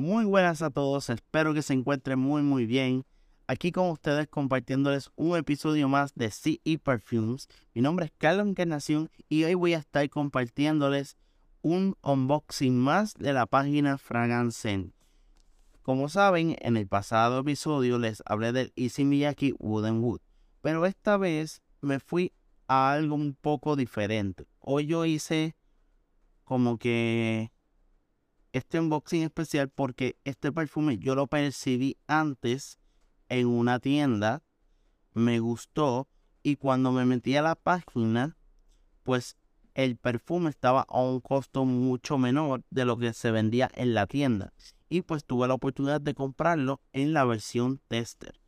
Muy buenas a todos, espero que se encuentren muy muy bien. Aquí con ustedes compartiéndoles un episodio más de CE Perfumes. Mi nombre es Carlos Encarnación y hoy voy a estar compartiéndoles un unboxing más de la página Fragrance Como saben, en el pasado episodio les hablé del Easy Miyake Wooden Wood, pero esta vez me fui a algo un poco diferente. Hoy yo hice como que este unboxing especial porque este perfume yo lo percibí antes en una tienda, me gustó y cuando me metí a la página, pues el perfume estaba a un costo mucho menor de lo que se vendía en la tienda. Y pues tuve la oportunidad de comprarlo en la versión tester.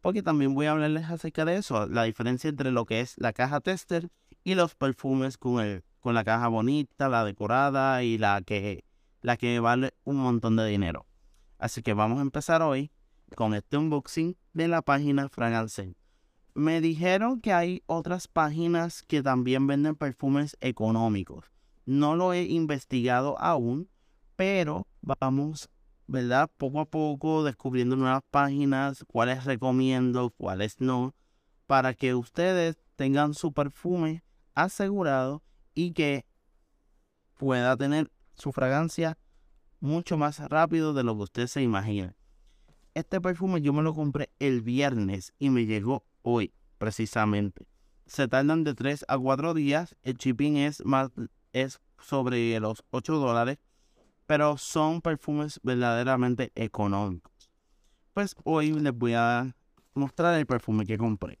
Porque también voy a hablarles acerca de eso, la diferencia entre lo que es la caja tester y los perfumes con el con la caja bonita, la decorada y la que, la que vale un montón de dinero. Así que vamos a empezar hoy con este unboxing de la página Fragrance. Me dijeron que hay otras páginas que también venden perfumes económicos. No lo he investigado aún, pero vamos, ¿verdad? Poco a poco descubriendo nuevas páginas, cuáles recomiendo, cuáles no, para que ustedes tengan su perfume asegurado y que pueda tener su fragancia mucho más rápido de lo que usted se imagina. Este perfume yo me lo compré el viernes y me llegó hoy, precisamente. Se tardan de 3 a 4 días. El shipping es más es sobre los 8 dólares, pero son perfumes verdaderamente económicos. Pues hoy les voy a mostrar el perfume que compré.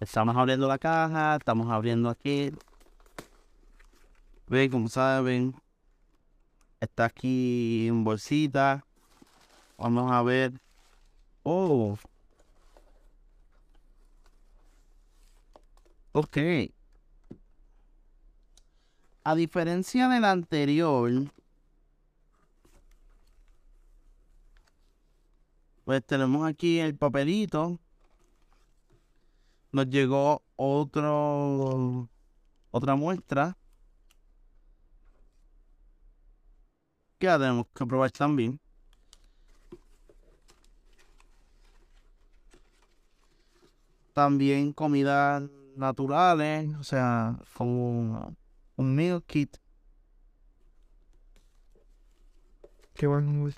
Estamos abriendo la caja, estamos abriendo aquí. Ven, como saben, está aquí en bolsita. Vamos a ver. Oh. Ok. A diferencia del anterior, pues tenemos aquí el papelito nos llegó otro otra muestra que tenemos que probar también. También comidas naturales, o sea, como un meal kit. Que bueno,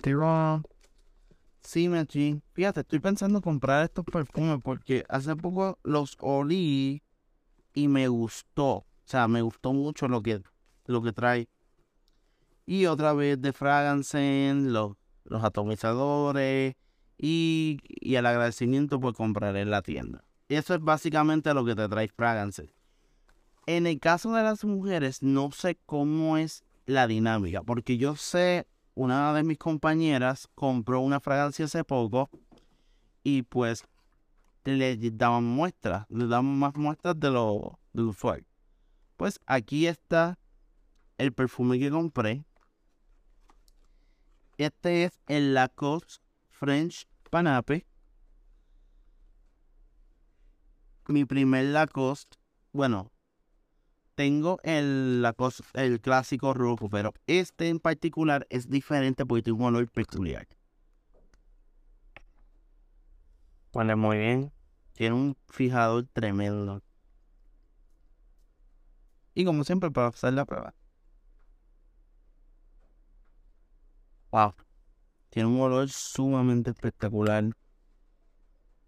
Sí, Mechi. Fíjate, estoy pensando comprar estos perfumes porque hace poco los olí y me gustó. O sea, me gustó mucho lo que, lo que trae. Y otra vez de Fragrance, los, los atomizadores y, y el agradecimiento por comprar en la tienda. Eso es básicamente lo que te trae Fragrance. En el caso de las mujeres, no sé cómo es la dinámica, porque yo sé una de mis compañeras compró una fragancia hace poco y pues le daban muestras, le daban más muestras de lo, de. Pues aquí está el perfume que compré. Este es el Lacoste French Panape. Mi primer Lacoste, bueno, tengo el, la el clásico rojo, pero este en particular es diferente porque tiene un olor peculiar. Huele muy bien. Tiene un fijador tremendo. Y como siempre, para hacer la prueba. Wow. Tiene un olor sumamente espectacular.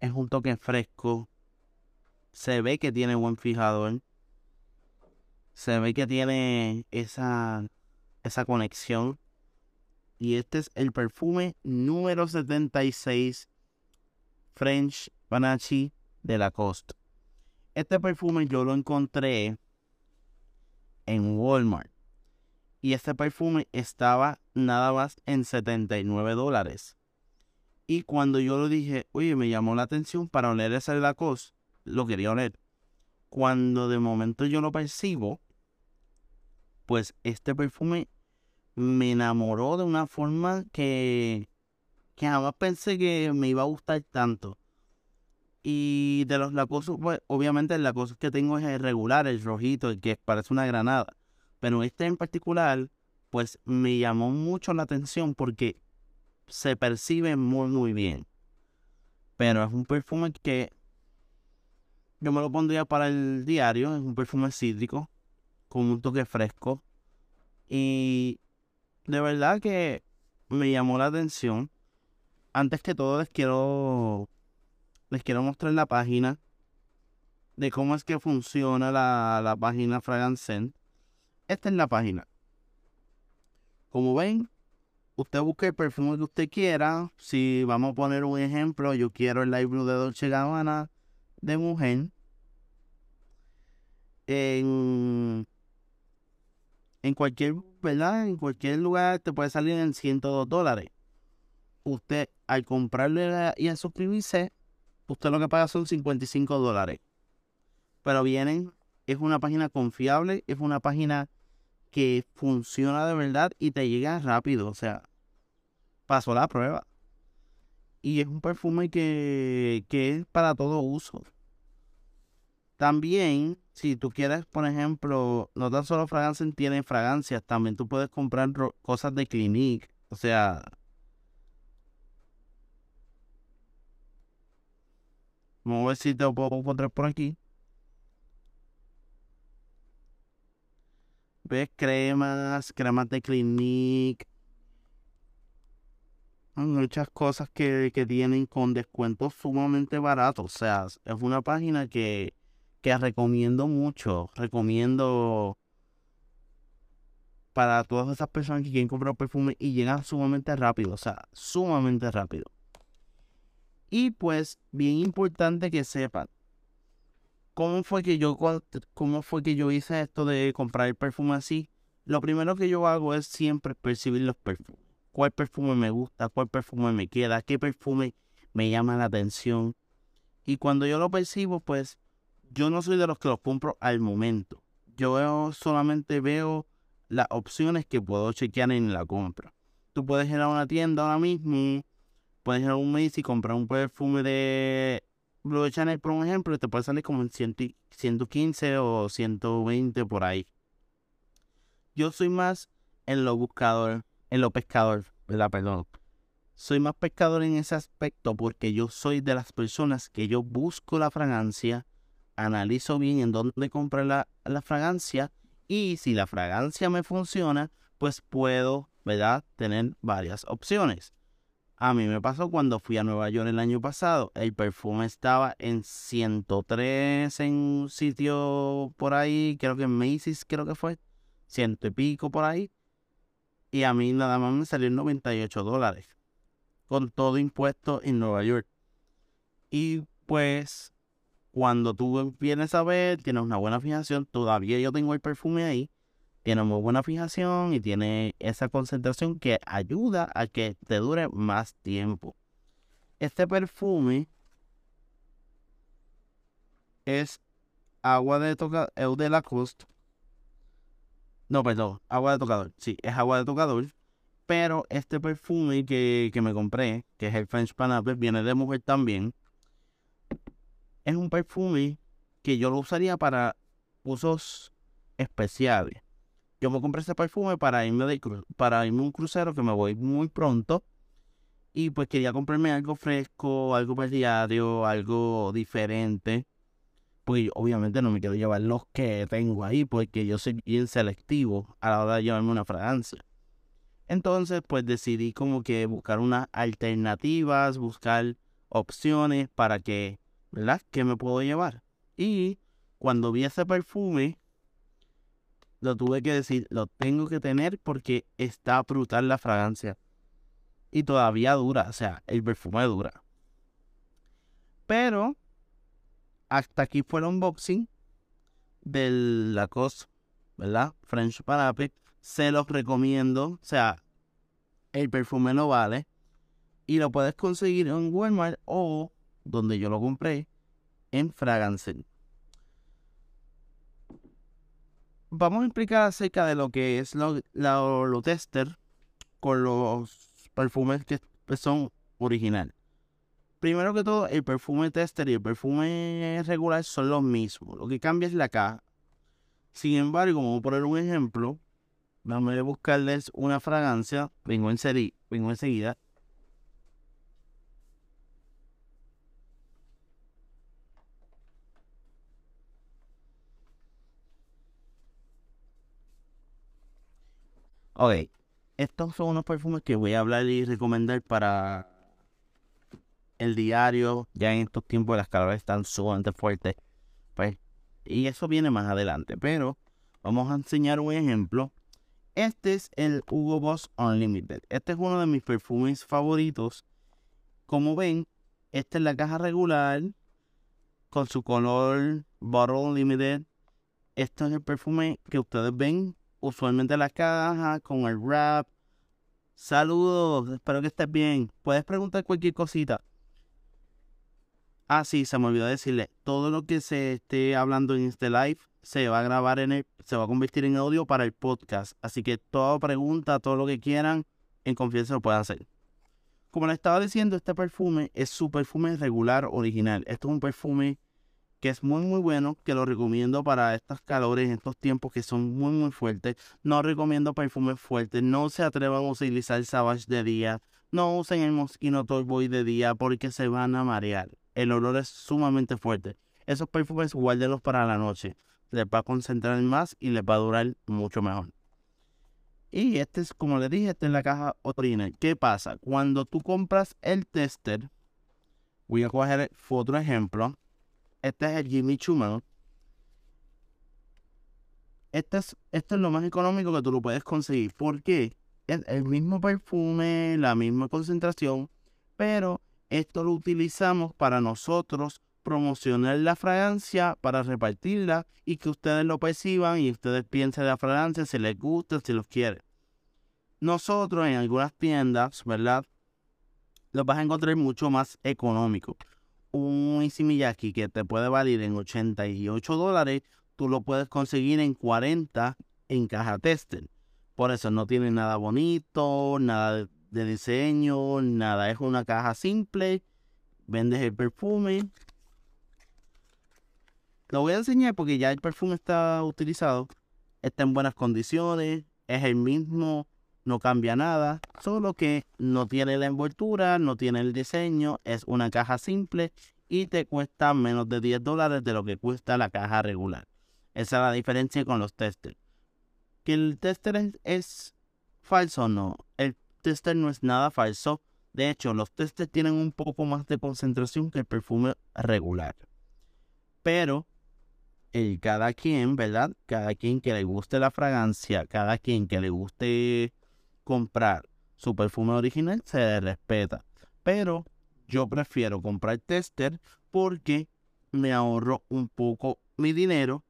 Es un toque fresco. Se ve que tiene buen fijador se ve que tiene esa, esa conexión. Y este es el perfume número 76 French Panache de Lacoste. Este perfume yo lo encontré en Walmart. Y este perfume estaba nada más en 79 dólares. Y cuando yo lo dije, oye, me llamó la atención para oler ese Lacoste, lo quería oler. Cuando de momento yo lo percibo, pues este perfume me enamoró de una forma que, que jamás pensé que me iba a gustar tanto. Y de los lacosos, pues obviamente el lacoso que tengo es el regular, el rojito, el que parece una granada. Pero este en particular pues me llamó mucho la atención porque se percibe muy, muy bien. Pero es un perfume que yo me lo pondría para el diario. Es un perfume cítrico con un toque fresco. Y de verdad que me llamó la atención. Antes que todo les quiero les quiero mostrar la página de cómo es que funciona la, la página Fragrance Esta es la página. Como ven, usted busca el perfume que usted quiera. Si vamos a poner un ejemplo, yo quiero el Light Blue de Dolce Gabbana de mujer. En, en cualquier, ¿verdad? En cualquier lugar te puede salir en 102 dólares. Usted al comprarle y al suscribirse, usted lo que paga son 55 dólares. Pero vienen, es una página confiable, es una página que funciona de verdad y te llega rápido. O sea, pasó la prueba. Y es un perfume que, que es para todo uso. También, si tú quieres, por ejemplo, no tan solo fragancias tienen fragancias, también tú puedes comprar cosas de Clinique. O sea, vamos a ver si te puedo encontrar por aquí. Ves cremas, cremas de Clinique. muchas cosas que, tienen con descuentos sumamente baratos. O sea, es una página que, que recomiendo mucho. Recomiendo para todas esas personas que quieren comprar perfume y llegan sumamente rápido. O sea, sumamente rápido. Y pues, bien importante que sepan ¿Cómo fue que yo cómo fue que yo hice esto de comprar el perfume así? Lo primero que yo hago es siempre percibir los perfumes. ¿Cuál perfume me gusta? ¿Cuál perfume me queda? ¿Qué perfume me llama la atención? Y cuando yo lo percibo, pues yo no soy de los que los compro al momento. Yo solamente veo las opciones que puedo chequear en la compra. Tú puedes ir a una tienda ahora mismo, puedes ir a un mes y comprar un perfume de Blue Channel, por un ejemplo, te puede salir como en 115 o 120 por ahí. Yo soy más en lo buscador, en lo pescador, ¿verdad? Perdón. Soy más pescador en ese aspecto porque yo soy de las personas que yo busco la fragancia, analizo bien en dónde comprar la, la fragancia y si la fragancia me funciona, pues puedo, ¿verdad? Tener varias opciones. A mí me pasó cuando fui a Nueva York el año pasado. El perfume estaba en 103 en un sitio por ahí, creo que en Macy's, creo que fue. Ciento y pico por ahí. Y a mí nada más me salió 98 dólares. Con todo impuesto en Nueva York. Y pues, cuando tú vienes a ver, tienes una buena fijación. Todavía yo tengo el perfume ahí tiene muy buena fijación y tiene esa concentración que ayuda a que te dure más tiempo. Este perfume es agua de tocador, Eau de Lacoste. No, perdón, agua de tocador. Sí, es agua de tocador. Pero este perfume que, que me compré, que es el French Panapple, viene de mujer también. Es un perfume que yo lo usaría para usos especiales yo me compré ese perfume para irme, de, para irme a un crucero que me voy muy pronto. Y pues quería comprarme algo fresco, algo para diario, algo diferente. Pues obviamente no me quiero llevar los que tengo ahí, porque yo soy bien selectivo a la hora de llevarme una fragancia. Entonces, pues decidí como que buscar unas alternativas, buscar opciones para que, ¿verdad? ¿Qué me puedo llevar? Y cuando vi ese perfume, lo tuve que decir, lo tengo que tener porque está brutal la fragancia. Y todavía dura, o sea, el perfume dura. Pero hasta aquí fue el unboxing del Lacoste, ¿verdad? French Parapet. Se los recomiendo, o sea, el perfume no vale. Y lo puedes conseguir en Walmart o donde yo lo compré, en Fragrance vamos a explicar acerca de lo que es lo, lo, tester con los perfumes que son original. Primero que todo, el perfume tester y el perfume regular son los mismos. Lo que cambia es la caja. Sin embargo, vamos a poner un ejemplo. Vamos a buscarles una fragancia. Vengo, en vengo enseguida. Ok, estos son unos perfumes que voy a hablar y recomendar para el diario. Ya en estos tiempos las calores están sumamente fuertes. Pues, y eso viene más adelante. Pero vamos a enseñar un ejemplo. Este es el Hugo Boss Unlimited. Este es uno de mis perfumes favoritos. Como ven, esta es la caja regular con su color Bottle Limited. Este es el perfume que ustedes ven usualmente la caja con el wrap. Saludos, espero que estés bien. Puedes preguntar cualquier cosita. Ah, sí, se me olvidó decirle. Todo lo que se esté hablando en este live se va a grabar en el, se va a convertir en audio para el podcast. Así que toda pregunta, todo lo que quieran, en confianza lo pueden hacer. Como les estaba diciendo, este perfume es su perfume regular original. Esto es un perfume que es muy muy bueno, que lo recomiendo para estos calores, estos tiempos que son muy muy fuertes. No recomiendo perfumes fuertes, no se atrevan a utilizar Savage de día, no usen el Moschino Boy de día porque se van a marear. El olor es sumamente fuerte. Esos perfumes guárdenlos para la noche. Les va a concentrar más y les va a durar mucho mejor. Y este es, como les dije, este es la caja original. ¿Qué pasa? Cuando tú compras el tester, voy a coger otro ejemplo este es el Jimmy Choo Este es, esto es lo más económico que tú lo puedes conseguir. ¿Por qué? Es el mismo perfume, la misma concentración, pero esto lo utilizamos para nosotros promocionar la fragancia, para repartirla y que ustedes lo perciban y ustedes piensen la fragancia, si les gusta, si los quieren. Nosotros en algunas tiendas, ¿verdad? Los vas a encontrar mucho más económico un Easy Miyaki que te puede valer en 88 dólares, tú lo puedes conseguir en 40 en caja tester. Por eso no tiene nada bonito, nada de diseño, nada. Es una caja simple. Vendes el perfume. Lo voy a enseñar porque ya el perfume está utilizado. Está en buenas condiciones. Es el mismo no cambia nada, solo que no tiene la envoltura, no tiene el diseño, es una caja simple y te cuesta menos de 10 dólares de lo que cuesta la caja regular. Esa es la diferencia con los testers. ¿Que el tester es, es falso? No, el tester no es nada falso. De hecho, los testers tienen un poco más de concentración que el perfume regular. Pero el cada quien, ¿verdad? Cada quien que le guste la fragancia, cada quien que le guste comprar su perfume original, se respeta. Pero yo prefiero comprar tester porque me ahorro un poco mi dinero,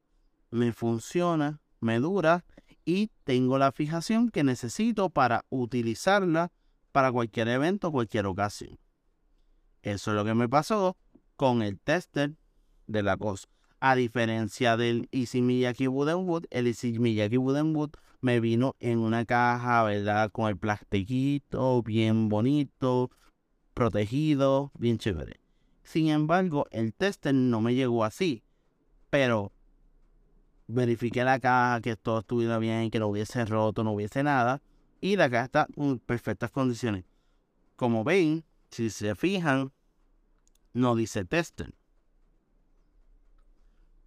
me funciona, me dura y tengo la fijación que necesito para utilizarla para cualquier evento, cualquier ocasión. Eso es lo que me pasó con el tester de la cosa. A diferencia del Easy Miyake Wooden Wood, el Easy Miyake Wooden Wood me vino en una caja, ¿verdad? Con el plastiquito bien bonito, protegido, bien chévere. Sin embargo, el tester no me llegó así, pero verifiqué la caja, que todo estuviera bien, que no hubiese roto, no hubiese nada, y la caja está en perfectas condiciones. Como ven, si se fijan, no dice tester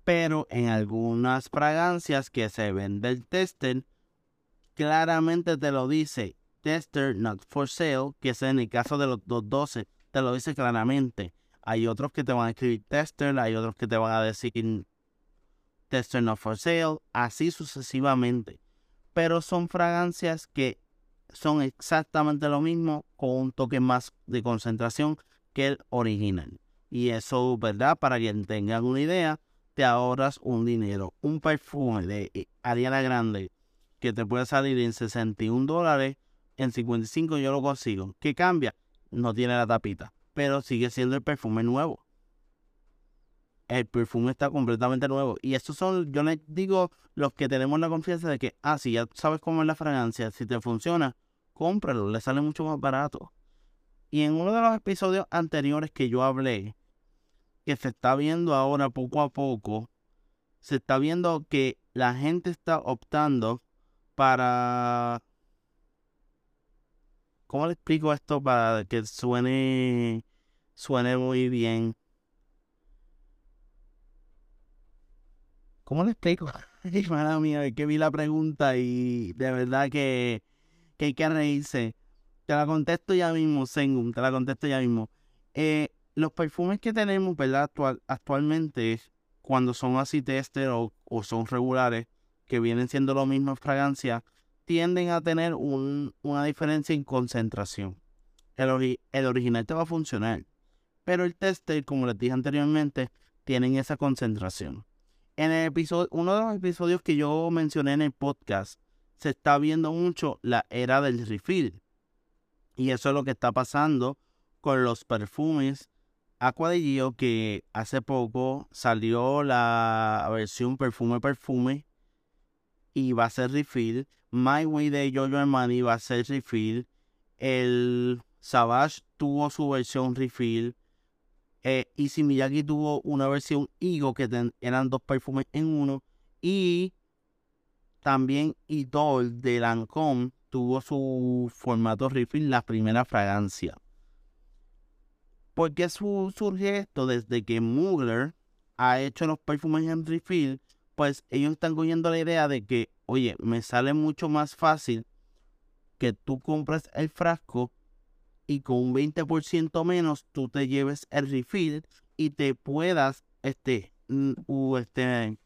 pero en algunas fragancias que se vende el tester, claramente te lo dice tester not for sale, que es en el caso de los 212, te lo dice claramente. Hay otros que te van a escribir tester, hay otros que te van a decir tester not for sale, así sucesivamente. Pero son fragancias que son exactamente lo mismo con un toque más de concentración que el original. Y eso, ¿verdad? Para quien tengan una idea, te ahorras un dinero. Un perfume de Ariana Grande que te puede salir en 61 dólares, en 55 yo lo consigo. ¿Qué cambia? No tiene la tapita, pero sigue siendo el perfume nuevo. El perfume está completamente nuevo. Y estos son, yo les digo, los que tenemos la confianza de que, ah, si ya sabes cómo es la fragancia, si te funciona, cómpralo, le sale mucho más barato. Y en uno de los episodios anteriores que yo hablé que se está viendo ahora poco a poco, se está viendo que la gente está optando para... ¿Cómo le explico esto para que suene, suene muy bien? ¿Cómo le explico? Mía, es que vi la pregunta y de verdad que, que hay que reírse. Te la contesto ya mismo, Sengum, te la contesto ya mismo. Eh, los perfumes que tenemos, ¿verdad? Actual, actualmente, cuando son así tester o, son regulares, que vienen siendo lo mismo en fragancia, tienden a tener una diferencia en concentración. El, el original te va a funcionar, pero el tester, como les dije anteriormente, tienen esa concentración. En el episodio, uno de los episodios que yo mencioné en el podcast, se está viendo mucho la era del refill. Y eso es lo que está pasando con los perfumes Aqua de Gio, que hace poco salió la versión perfume perfume y va a ser refill. My Way de Giorgio Armani va a ser refill. El Savage tuvo su versión refill. Eh, Miyagi tuvo una versión Igo que eran dos perfumes en uno. Y también Idol de Lancome tuvo su formato refill, la primera fragancia. ¿Por qué surge esto? Desde que Mugler ha hecho los perfumes en refill, pues ellos están cogiendo la idea de que, oye, me sale mucho más fácil que tú compres el frasco y con un 20% menos tú te lleves el refill y te puedas este, este,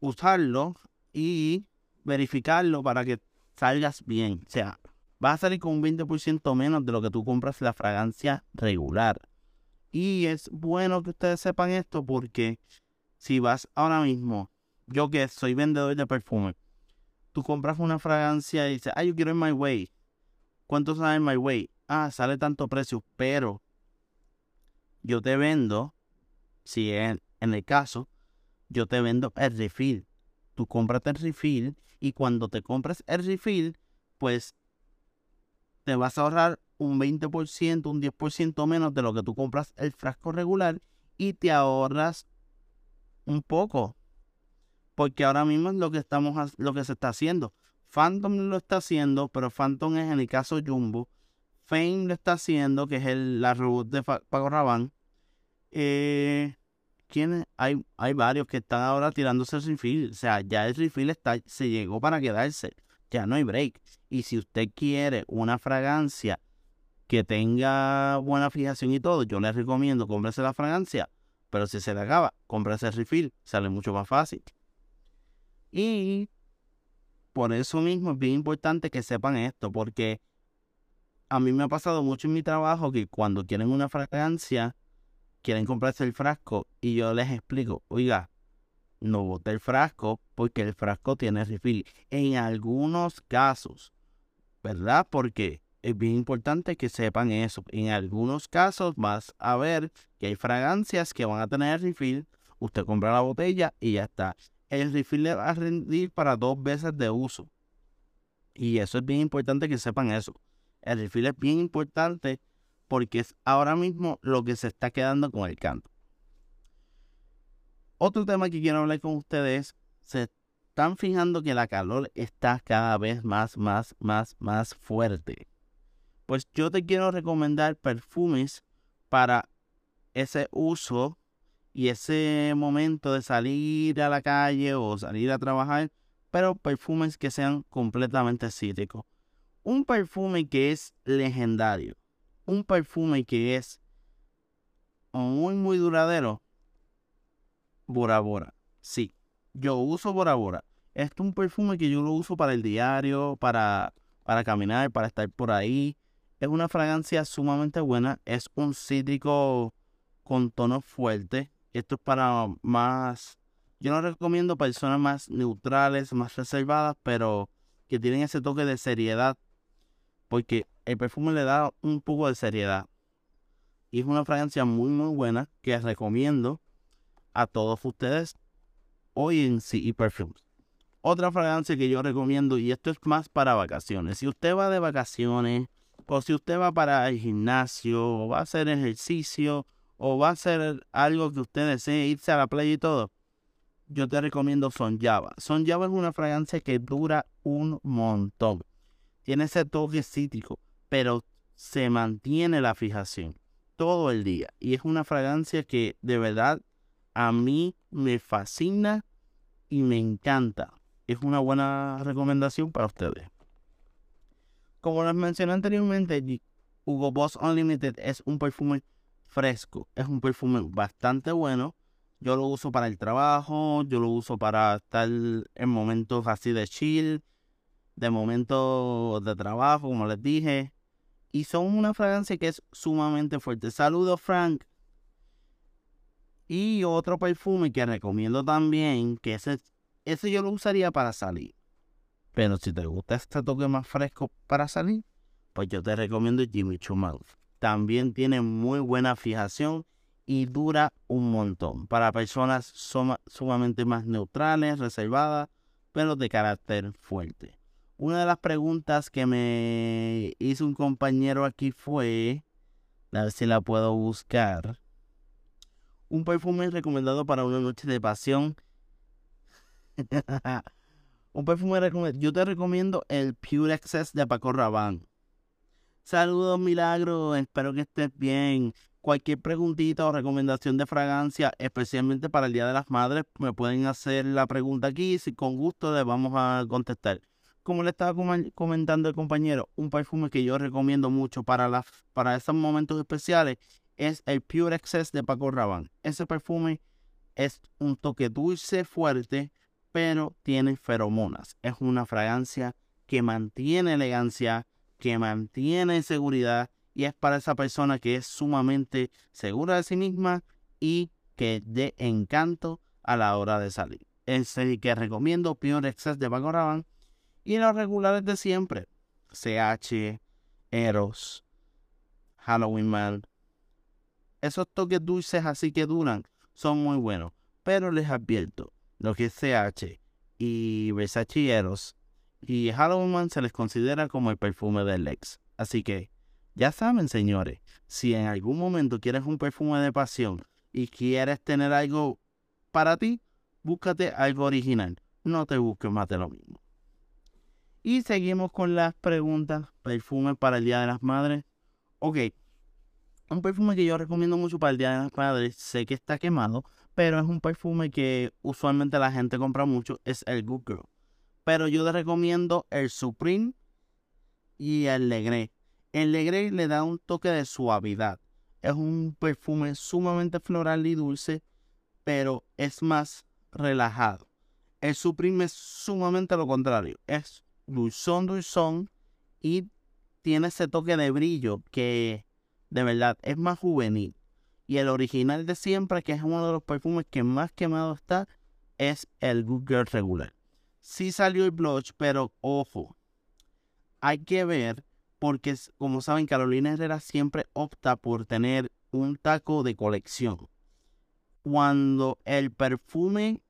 usarlo y verificarlo para que salgas bien. O sea, vas a salir con un 20% menos de lo que tú compras la fragancia regular. Y es bueno que ustedes sepan esto porque si vas ahora mismo, yo que soy vendedor de perfume, tú compras una fragancia y dices, ah, yo quiero en My Way. ¿Cuánto sale en My Way? ah, sale tanto precio, pero yo te vendo, si en, en el caso, yo te vendo el refill. Tú compras el refill y cuando te compras el refill, pues te vas a ahorrar un 20%, un 10% menos de lo que tú compras el frasco regular y te ahorras un poco. Porque ahora mismo es lo que estamos lo que se está haciendo. Phantom lo está haciendo, pero Phantom es en el caso Jumbo Fame lo está haciendo, que es el, la reboot de Pago Rabanne. Eh, Hay, hay varios que están ahora tirándose el refill. O sea, ya el refill está, se llegó para quedarse. Ya no hay break. Y si usted quiere una fragancia que tenga buena fijación y todo, yo le recomiendo cómprese la fragancia. Pero si se le acaba, cómprese el refill. Sale mucho más fácil. Y por eso mismo es bien importante que sepan esto, porque a mí me ha pasado mucho en mi trabajo que cuando quieren una fragancia, quieren comprarse el frasco y yo les explico, oiga, no bote el frasco porque el frasco tiene refill. En algunos casos, ¿verdad? Porque es bien importante que sepan eso. En algunos casos vas a ver que hay fragancias que van a tener refill. Usted compra la botella y ya está. El refill le va a rendir para dos veces de uso. Y eso es bien importante que sepan eso. El refill es bien importante porque es ahora mismo lo que se está quedando con el canto. Otro tema que quiero hablar con ustedes, se están fijando que la calor está cada vez más, más, más, más fuerte. Pues yo te quiero recomendar perfumes para ese uso y ese momento de salir a la calle o salir a trabajar, pero perfumes que sean completamente cítricos un perfume que es legendario, un perfume que es muy, muy duradero, Bora Bora. Sí, yo uso Bora Bora. es un perfume que yo lo uso para el diario, para, para caminar, para estar por ahí. Es una fragancia sumamente buena. Es un cítrico con tono fuerte. Esto es para más... Yo no recomiendo personas más neutrales, más reservadas, pero que tienen ese toque de seriedad porque el perfume le da un poco de seriedad. Y es una fragancia muy muy buena que recomiendo a todos ustedes hoy en CE Perfumes. Otra fragancia que yo recomiendo, y esto es más para vacaciones. Si usted va de vacaciones, o si usted va para el gimnasio, o va a hacer ejercicio, o va a hacer algo que usted desee, irse a la playa y todo, yo te recomiendo Son Java. Son Java es una fragancia que dura un montón. Tiene ese toque cítrico, pero se mantiene la fijación todo el día. Y es una fragancia que de verdad a mí me fascina y me encanta. Es una buena recomendación para ustedes. Como les mencioné anteriormente, Hugo Boss Unlimited es un perfume fresco. Es un perfume bastante bueno. Yo lo uso para el trabajo, yo lo uso para estar en momentos así de chill, de momentos de trabajo, como les dije. Y son una fragancia que es sumamente fuerte. Saludos, Frank. Y otro perfume que recomiendo también, que ese, ese yo lo usaría para salir. Pero si te gusta este toque más fresco para salir, pues yo te recomiendo Jimmy Choo También tiene muy buena fijación y dura un montón. Para personas sumamente más neutrales, reservadas, pero de carácter fuerte. Una de las preguntas que me hizo un compañero aquí fue, a ver si la puedo buscar. Un perfume recomendado para una noche de pasión. Un perfume recomendado. Yo te recomiendo el Pure Excess de Paco Rabanne. Saludos, Milagro. Espero que estés bien. Cualquier preguntita o recomendación de fragancia, especialmente para el Día de las Madres, me pueden hacer la pregunta aquí. Si con gusto les vamos a contestar. Como le estaba comentando el compañero, un perfume que yo recomiendo mucho para, para esos momentos especiales es el Pure Excess de Paco Rabanne. Ese perfume es un toque dulce, fuerte, pero tiene feromonas. Es una fragancia que mantiene elegancia, que mantiene seguridad y es para esa persona que es sumamente segura de sí misma y que dé encanto a la hora de salir. Es el que recomiendo Pure Excess de Paco Rabanne y los regulares de siempre. CH, Eros, Halloween Man. Esos toques dulces así que duran son muy buenos. Pero les advierto, lo que es CH y Versace Eros y Halloween se les considera como el perfume del ex. Así que, ya saben señores, si en algún momento quieres un perfume de pasión y quieres tener algo para ti, búscate algo original. No te busques más de lo mismo. Y seguimos con las preguntas. Perfume para el Día de las Madres. Ok. Un perfume que yo recomiendo mucho para el Día de las Madres. Sé que está quemado. Pero es un perfume que usualmente la gente compra mucho. Es el Good Girl. Pero yo te recomiendo el Supreme y el Legre. El Legre le da un toque de suavidad. Es un perfume sumamente floral y dulce. Pero es más relajado. El Supreme es sumamente lo contrario. Es dulzón, dulzón y tiene ese toque de brillo que de verdad es más juvenil. Y el original de siempre, que es uno de los perfumes que más quemado está, es el Good Girl regular. Sí salió el blush, pero ojo, hay que ver porque como saben Carolina Herrera siempre opta por tener un taco de colección. Cuando el perfume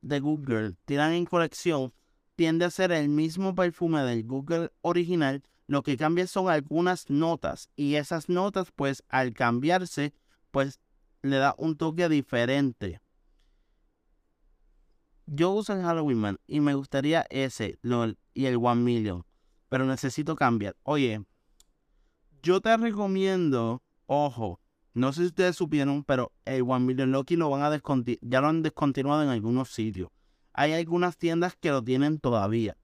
de Good Girl tiran en colección, tiende a ser el mismo perfume del Google original, lo que cambia son algunas notas y esas notas pues al cambiarse pues le da un toque diferente. Yo uso el Halloween Man y me gustaría ese y el One Million, pero necesito cambiar. Oye, yo te recomiendo, ojo, no sé si ustedes supieron, pero el One Million Loki lo van a ya lo han descontinuado en algunos sitios. Hay algunas tiendas que lo tienen todavía.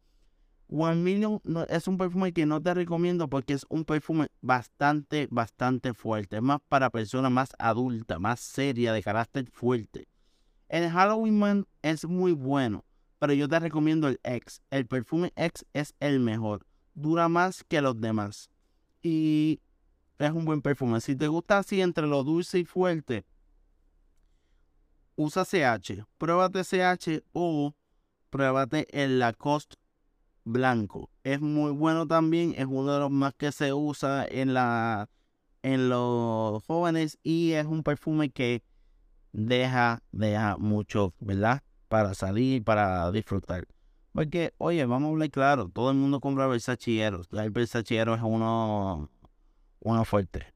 One Million es un perfume que no te recomiendo porque es un perfume bastante, bastante fuerte. Es más para personas más adultas, más serias, de carácter fuerte. El Halloween Man es muy bueno, pero yo te recomiendo el X. El perfume X es el mejor. Dura más que los demás. Y es un buen perfume. Si te gusta así entre lo dulce y fuerte, usa CH, pruébate CH o pruébate el Lacoste blanco. Es muy bueno también, es uno de los más que se usa en la en los jóvenes y es un perfume que deja, deja mucho, ¿verdad? Para salir, para disfrutar. Porque, oye, vamos a hablar claro, todo el mundo compra Versace El Versace es uno, uno fuerte.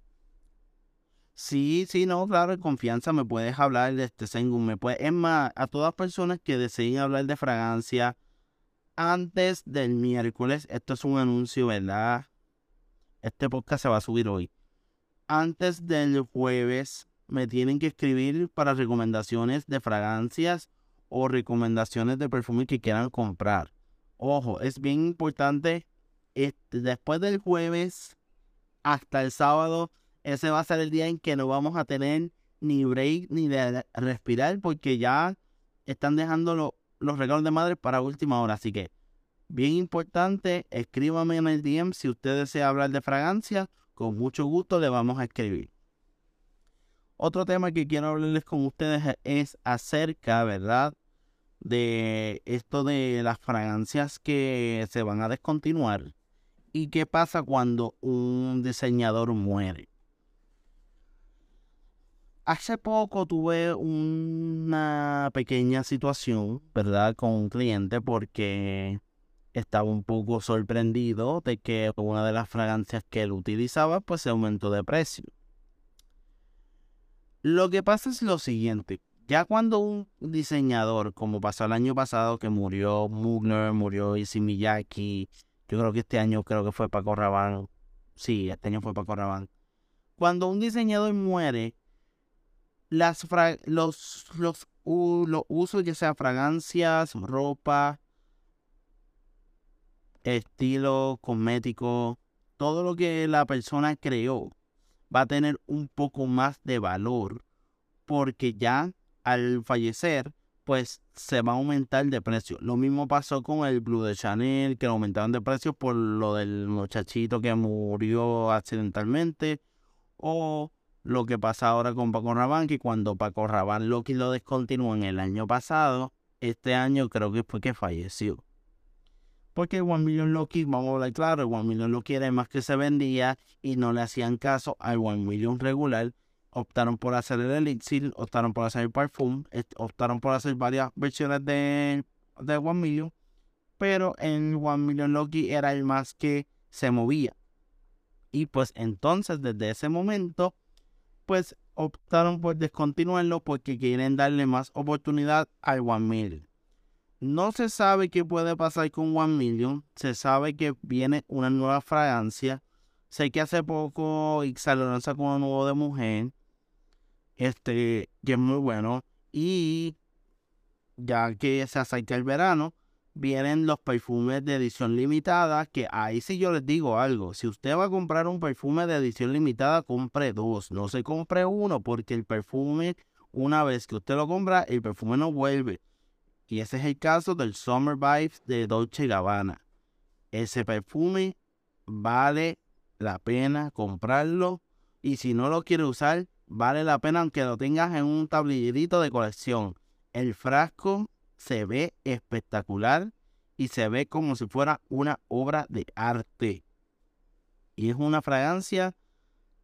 Sí, sí, no, claro, confianza me puedes hablar de este según me puede, es más, a todas personas que deseen hablar de fragancia antes del miércoles, esto es un anuncio, ¿verdad? Este podcast se va a subir hoy. Antes del jueves me tienen que escribir para recomendaciones de fragancias o recomendaciones de perfume que quieran comprar. Ojo, es bien importante, este, después del jueves hasta el sábado, ese va a ser el día en que no vamos a tener ni break ni de respirar porque ya están dejando los regalos de madre para última hora. Así que, bien importante, escríbame en el DM si usted desea hablar de fragancia. Con mucho gusto le vamos a escribir. Otro tema que quiero hablarles con ustedes es acerca, ¿verdad? De esto de las fragancias que se van a descontinuar. ¿Y qué pasa cuando un diseñador muere? Hace poco tuve una pequeña situación, ¿verdad? Con un cliente porque estaba un poco sorprendido de que una de las fragancias que él utilizaba pues se aumentó de precio. Lo que pasa es lo siguiente. Ya cuando un diseñador, como pasó el año pasado, que murió Mugner, murió Issey yo creo que este año creo que fue Paco Rabanne. Sí, este año fue Paco Rabanne. Cuando un diseñador muere, las los, los, los usos, ya sea fragancias, ropa, estilo cosmético, todo lo que la persona creó va a tener un poco más de valor porque ya al fallecer pues se va a aumentar de precio. Lo mismo pasó con el Blue de Chanel, que lo aumentaron de precio por lo del muchachito que murió accidentalmente. O lo que pasa ahora con Paco Rabanne, que cuando Paco Rabanne lo, lo en el año pasado, este año creo que fue que falleció. Porque el One Million Lucky, vamos a hablar claro, el One Million Lucky era más que se vendía y no le hacían caso al One Million regular. Optaron por hacer el Elixir, optaron por hacer el Parfum, optaron por hacer varias versiones de, de One Million. Pero en One Million Lucky era el más que se movía. Y pues entonces desde ese momento, pues optaron por descontinuarlo porque quieren darle más oportunidad al One Million. No se sabe qué puede pasar con One Million. Se sabe que viene una nueva fragancia. Sé que hace poco Ixal lanza con un nuevo de mujer. Este, que es muy bueno. Y ya que se acerca el verano, vienen los perfumes de edición limitada. Que ahí sí yo les digo algo. Si usted va a comprar un perfume de edición limitada, compre dos. No se compre uno, porque el perfume, una vez que usted lo compra, el perfume no vuelve. Y ese es el caso del Summer Vibes de Dolce Gabbana. Ese perfume vale la pena comprarlo. Y si no lo quieres usar, vale la pena aunque lo tengas en un tablillito de colección. El frasco se ve espectacular y se ve como si fuera una obra de arte. Y es una fragancia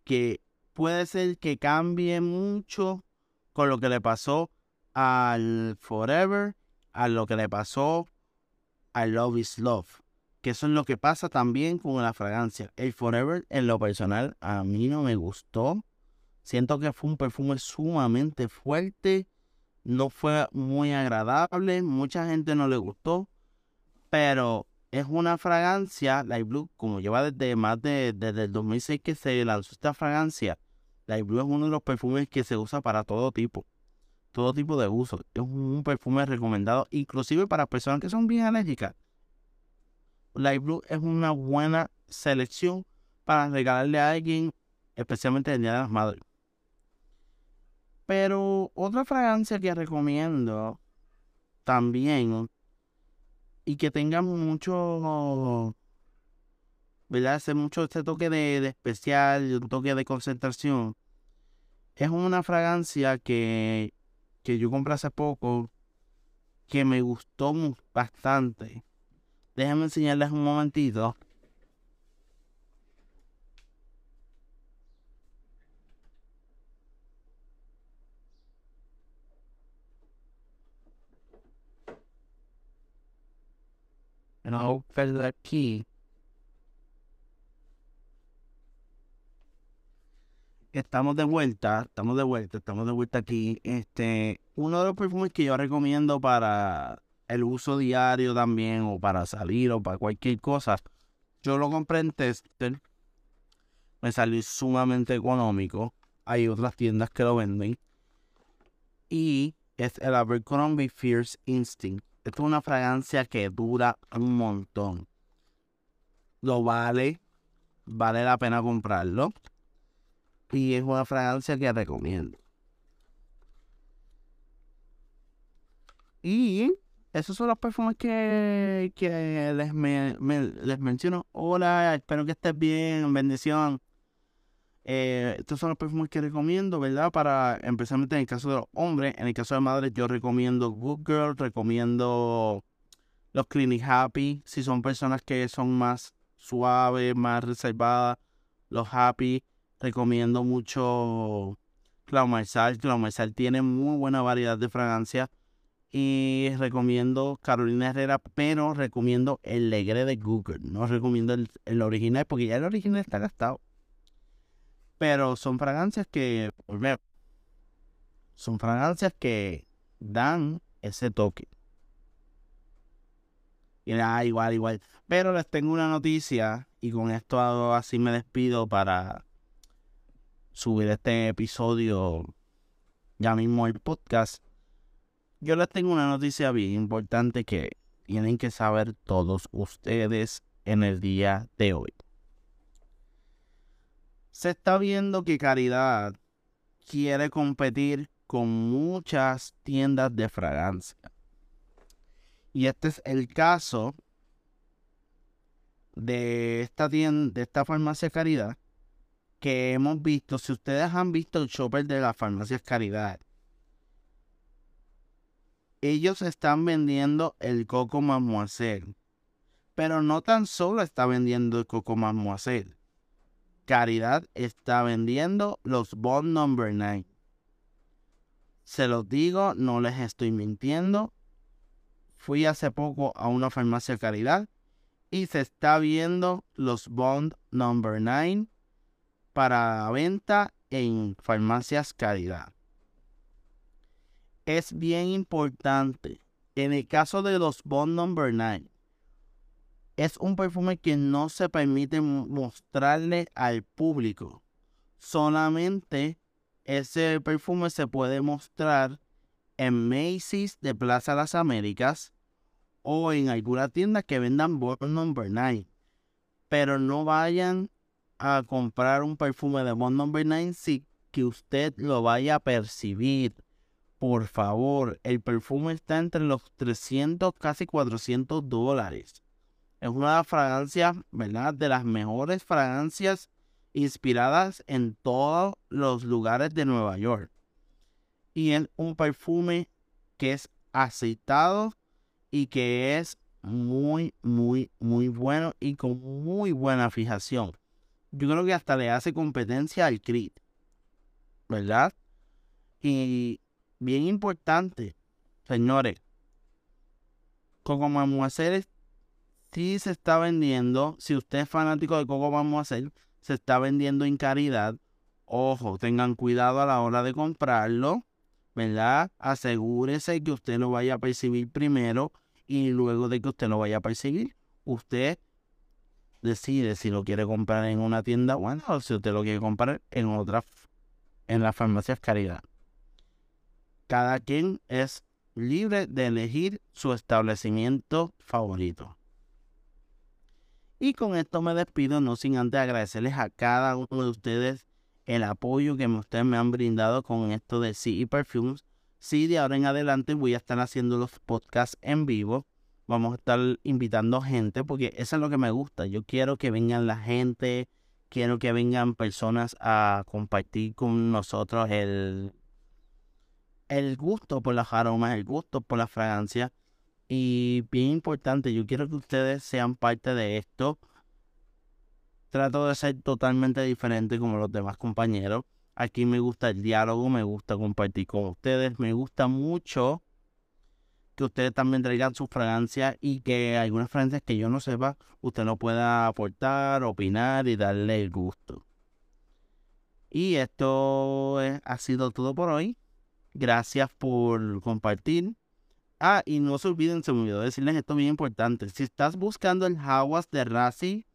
que puede ser que cambie mucho con lo que le pasó al Forever a lo que le pasó a Love is Love. Que eso es lo que pasa también con la fragancia. El Forever, en lo personal, a mí no me gustó. Siento que fue un perfume sumamente fuerte. No fue muy agradable. Mucha gente no le gustó. Pero es una fragancia, Light Blue, como lleva desde más de desde el 2006 que se lanzó esta fragancia. Light Blue es uno de los perfumes que se usa para todo tipo todo tipo de uso. Es un perfume recomendado inclusive para personas que son bien alérgicas. Light Blue es una buena selección para regalarle a alguien, especialmente el Día de las Madres. Pero otra fragancia que recomiendo también y que tenga mucho, ¿verdad? Hace mucho este toque de, de especial, un toque de concentración. Es una fragancia que que yo compré hace poco que me gustó bastante. Déjenme enseñarles un momentito. No, aquí. estamos de vuelta, estamos de vuelta, estamos de vuelta aquí. Este, uno de los perfumes que yo recomiendo para el uso diario también, o para salir, o para cualquier cosa. Yo lo compré en Tester. Me salió sumamente económico. Hay otras tiendas que lo venden. Y es el Abercrombie Fierce Instinct. Es una fragancia que dura un montón. Lo vale. Vale la pena comprarlo. Y es una fragancia que recomiendo. Y esos son los perfumes que, les, les menciono. Hola, espero que estés bien. Bendición. Eh, estos son los perfumes que recomiendo, ¿verdad? Para, especialmente en el caso de los hombres. En el caso de madres, yo recomiendo Good Girl, recomiendo los Clinic Happy. Si son personas que son más suaves, más reservadas, los Happy. Recomiendo mucho Clau. Clau tiene muy buena variedad de fragancias. Y recomiendo Carolina Herrera, pero recomiendo el Legre de Google. No recomiendo el, el original porque ya el original está gastado. Pero son fragancias que, son fragancias que dan ese toque. Y ah, igual, igual. Pero les tengo una noticia y con esto así me despido para subir este episodio ya mismo el podcast. Yo les tengo una noticia bien importante que tienen que saber todos ustedes en el día de hoy se está viendo que Caridad quiere competir con muchas tiendas de fragancia. Y este es el caso de esta tienda, de esta farmacia Caridad, que hemos visto. Si ustedes han visto el shopper de la farmacia Caridad, ellos están vendiendo el Coco Mademoiselle. Pero no tan solo está vendiendo el Coco Mademoiselle Caridad está vendiendo los Bond Number 9. Se los digo, no les estoy mintiendo. Fui hace poco a una farmacia Caridad y se está viendo los Bond Number 9 para venta en farmacias Caridad. Es bien importante. En el caso de los Bond Number 9, es un perfume que no se permite mostrarle al público. Solamente ese perfume se puede mostrar en Macy's de Plaza Las Américas o en alguna tienda que vendan Bond Number 9. Pero no vayan a comprar un perfume de Bond Number 9 si que usted lo vaya a percibir. Por favor, el perfume está entre los 300, casi 400 dólares. Es una fragancia, ¿verdad? De las mejores fragancias inspiradas en todos los lugares de Nueva York. Y es un perfume que es aceitado y que es muy, muy, muy bueno y con muy buena fijación. Yo creo que hasta le hace competencia al Creed, ¿verdad? Y bien importante, señores, como Mademoiselle si se está vendiendo, si usted es fanático de Coco Vamos a hacer, se está vendiendo en caridad. Ojo, tengan cuidado a la hora de comprarlo, ¿verdad? Asegúrese que usted lo vaya a percibir primero y luego de que usted lo vaya a percibir, usted decide si lo quiere comprar en una tienda o si usted lo quiere comprar en otra, en las farmacias caridad. Cada quien es libre de elegir su establecimiento favorito. Y con esto me despido, no sin antes agradecerles a cada uno de ustedes el apoyo que ustedes me han brindado con esto de CE Perfumes. Sí, de ahora en adelante voy a estar haciendo los podcasts en vivo. Vamos a estar invitando gente porque eso es lo que me gusta. Yo quiero que vengan la gente, quiero que vengan personas a compartir con nosotros el, el gusto por las aromas, el gusto por la fragancia. Y bien importante, yo quiero que ustedes sean parte de esto. Trato de ser totalmente diferente como los demás compañeros. Aquí me gusta el diálogo, me gusta compartir con ustedes, me gusta mucho que ustedes también traigan sus fragancias y que algunas fragancias que yo no sepa, usted no pueda aportar, opinar y darle el gusto. Y esto ha sido todo por hoy. Gracias por compartir. Ah, y no se olviden, se me olvidó decirles esto bien importante. Si estás buscando el Jaguas de Razi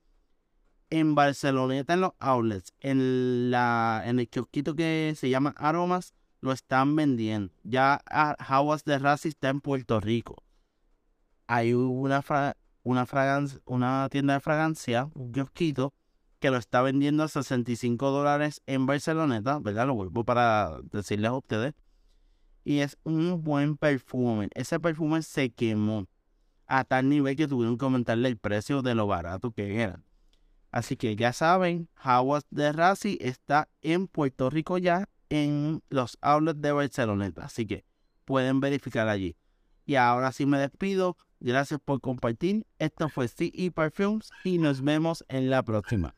en Barceloneta, en los outlets, en, la, en el kiosquito que se llama Aromas, lo están vendiendo. Ya Jaguas de Razi está en Puerto Rico. Hay una, una, fragancia, una tienda de fragancia, un kiosquito, que lo está vendiendo a 65 dólares en Barceloneta, ¿verdad? Lo vuelvo para decirles a ustedes. Y es un buen perfume. Ese perfume se quemó a tal nivel que tuvieron que aumentarle el precio de lo barato que era. Así que ya saben, Jaguas de Razi está en Puerto Rico ya en los outlets de Barceloneta. Así que pueden verificar allí. Y ahora sí me despido. Gracias por compartir. Esto fue CE Perfumes y nos vemos en la próxima.